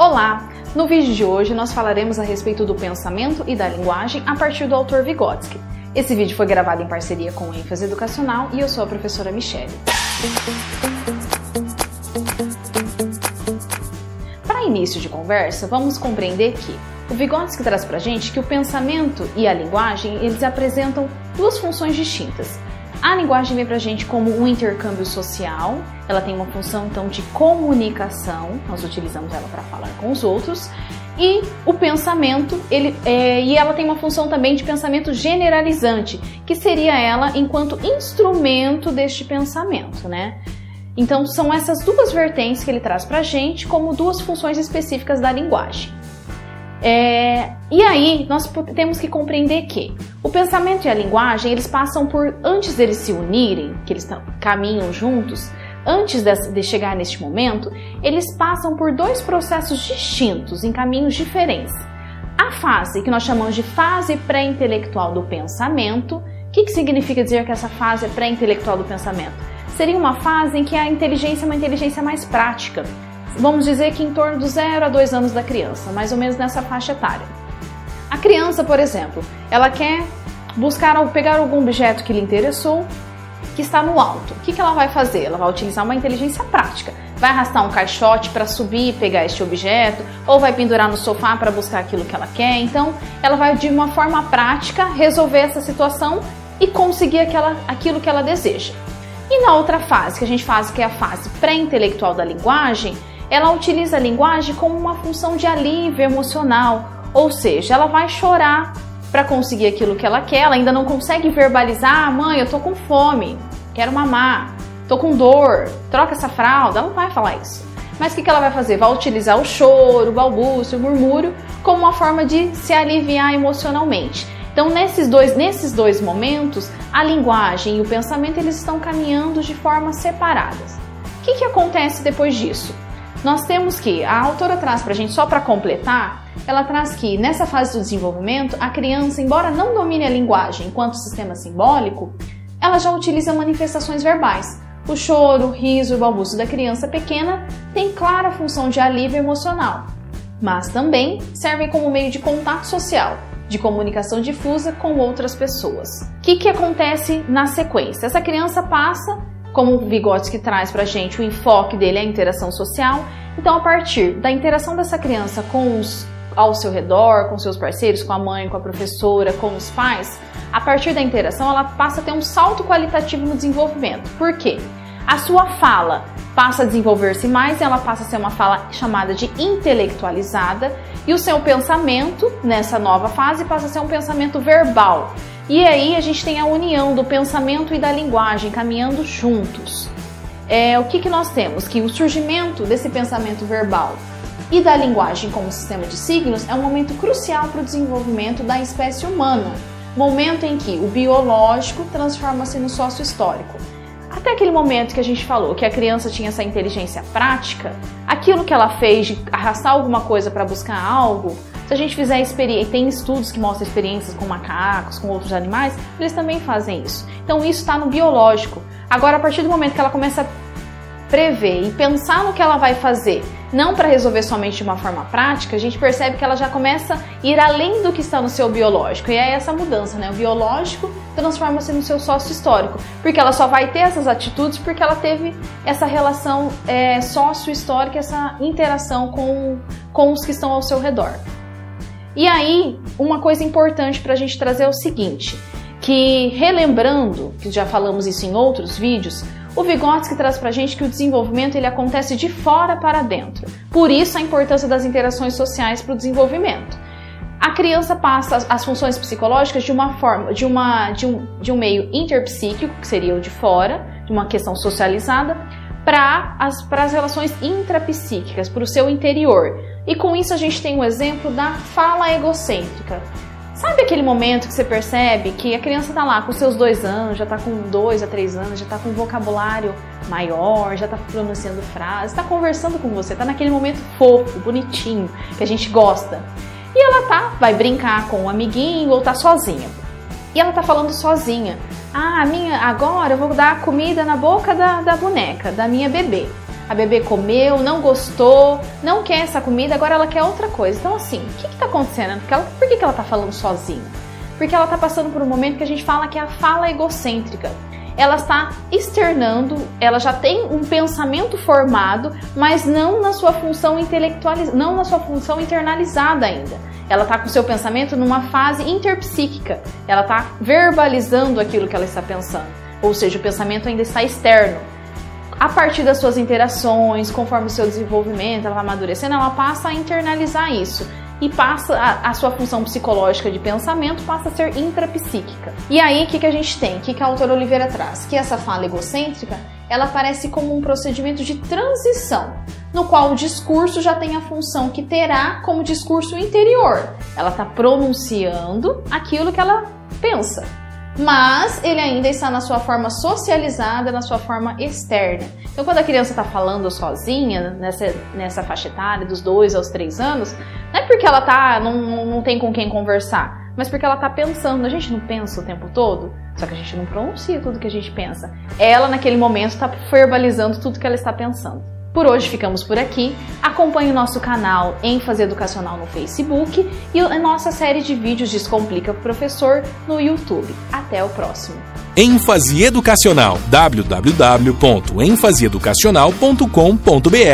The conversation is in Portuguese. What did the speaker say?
Olá! No vídeo de hoje nós falaremos a respeito do pensamento e da linguagem a partir do autor Vygotsky. Esse vídeo foi gravado em parceria com o ênfase educacional e eu sou a professora Michelle. Para início de conversa, vamos compreender que o Vygotsky traz para gente que o pensamento e a linguagem eles apresentam duas funções distintas. A linguagem vem para a gente como um intercâmbio social, ela tem uma função então de comunicação, nós utilizamos ela para falar com os outros, e o pensamento, ele, é, e ela tem uma função também de pensamento generalizante, que seria ela enquanto instrumento deste pensamento, né? Então são essas duas vertentes que ele traz para a gente como duas funções específicas da linguagem. É, e aí nós temos que compreender que o pensamento e a linguagem eles passam por antes deles se unirem, que eles caminham juntos, antes de, chegar neste momento, eles passam por dois processos distintos em caminhos diferentes. A fase que nós chamamos de fase pré-intelectual do pensamento, o que, que significa dizer que essa fase é pré-intelectual do pensamento? Seria uma fase em que a inteligência é uma inteligência mais prática vamos dizer que em torno do 0 a 2 anos da criança, mais ou menos nessa faixa etária. A criança, por exemplo, ela quer buscar pegar algum objeto que lhe interessou, que está no alto. O que, que ela vai fazer? Ela vai utilizar uma inteligência prática. Vai arrastar um caixote para subir e pegar este objeto, ou vai pendurar no sofá para buscar aquilo que ela quer. Então, ela vai de uma forma prática resolver essa situação e conseguir aquela, aquilo que ela deseja. E na outra fase, que a gente faz, que é a fase pré-intelectual da linguagem, ela utiliza a linguagem como uma função de alívio emocional, ou seja, ela vai chorar para conseguir aquilo que ela quer, ela ainda não consegue verbalizar, ah, mãe, eu tô com fome, quero mamar, tô com dor, troca essa fralda, ela não vai falar isso. Mas o que, que ela vai fazer? Vai utilizar o choro, o balbúcio, o murmúrio como uma forma de se aliviar emocionalmente. Então, nesses dois, nesses dois momentos, a linguagem e o pensamento eles estão caminhando de formas separadas. O que, que acontece depois disso? Nós temos que, a autora traz para a gente, só para completar, ela traz que nessa fase do desenvolvimento, a criança, embora não domine a linguagem enquanto sistema simbólico, ela já utiliza manifestações verbais. O choro, o riso e o balbucio da criança pequena têm clara função de alívio emocional, mas também servem como meio de contato social, de comunicação difusa com outras pessoas. O que, que acontece na sequência? Essa criança passa como o Vygotsky traz para gente, o enfoque dele é a interação social. Então, a partir da interação dessa criança com os ao seu redor, com seus parceiros, com a mãe, com a professora, com os pais, a partir da interação ela passa a ter um salto qualitativo no desenvolvimento. Por quê? A sua fala passa a desenvolver-se mais, ela passa a ser uma fala chamada de intelectualizada, e o seu pensamento nessa nova fase passa a ser um pensamento verbal, e aí a gente tem a união do pensamento e da linguagem caminhando juntos. É, o que, que nós temos? Que o surgimento desse pensamento verbal e da linguagem como sistema de signos é um momento crucial para o desenvolvimento da espécie humana, momento em que o biológico transforma-se no sócio-histórico. Até aquele momento que a gente falou que a criança tinha essa inteligência prática, aquilo que ela fez de arrastar alguma coisa para buscar algo, se a gente fizer experiência, tem estudos que mostram experiências com macacos, com outros animais, eles também fazem isso. Então isso está no biológico. Agora, a partir do momento que ela começa a prever e pensar no que ela vai fazer, não para resolver somente de uma forma prática, a gente percebe que ela já começa a ir além do que está no seu biológico. E é essa mudança, né? O biológico transforma-se no seu sócio histórico, porque ela só vai ter essas atitudes porque ela teve essa relação é, sócio-histórica, essa interação com, com os que estão ao seu redor. E aí, uma coisa importante para a gente trazer é o seguinte, que relembrando, que já falamos isso em outros vídeos, o Vygotsky traz para a gente que o desenvolvimento ele acontece de fora para dentro. Por isso a importância das interações sociais para o desenvolvimento. A criança passa as funções psicológicas de uma forma, de, uma, de, um, de um meio interpsíquico, que seria o de fora, de uma questão socializada, para as, para as relações intrapsíquicas, para o seu interior. E com isso a gente tem um exemplo da fala egocêntrica. Sabe aquele momento que você percebe que a criança está lá com seus dois anos, já está com dois a três anos, já está com um vocabulário maior, já está pronunciando frases, está conversando com você, está naquele momento fofo, bonitinho, que a gente gosta. E ela tá, vai brincar com um amiguinho ou tá sozinha. E ela tá falando sozinha. Ah, minha, agora eu vou dar comida na boca da, da boneca, da minha bebê. a bebê comeu, não gostou, não quer essa comida, agora ela quer outra coisa. Então, assim, o que está acontecendo? Ela, por que, que ela está falando sozinha? Porque ela está passando por um momento que a gente fala que é a fala egocêntrica. Ela está externando, ela já tem um pensamento formado, mas não na sua função intelectualizada, não na sua função internalizada ainda. Ela está com seu pensamento numa fase interpsíquica. Ela está verbalizando aquilo que ela está pensando. Ou seja, o pensamento ainda está externo a partir das suas interações, conforme o seu desenvolvimento, ela vai amadurecendo, ela passa a internalizar isso e passa a, a, sua função psicológica de pensamento passa a ser intrapsíquica. E aí, o que, que a gente tem? O que, que a autora Oliveira traz? Que essa fala egocêntrica, ela aparece como um procedimento de transição, no qual o discurso já tem a função que terá como discurso interior. Ela está pronunciando aquilo que ela pensa mas ele ainda está na sua forma socializada, na sua forma externa. Então, quando a criança está falando sozinha, nessa, nessa faixa etária, dos 2 aos 3 anos, não é porque ela tá, não, não tem com quem conversar, mas porque ela está pensando. A gente não pensa o tempo todo, só que a gente não pronuncia tudo que a gente pensa. Ela, naquele momento, está verbalizando tudo que ela está pensando. Por hoje ficamos por aqui. Acompanhe o nosso canal ênfase educacional no Facebook e a nossa série de vídeos Descomplica Professor no YouTube. Até o próximo. ênfase educacional www.enfaseeducacional.com.br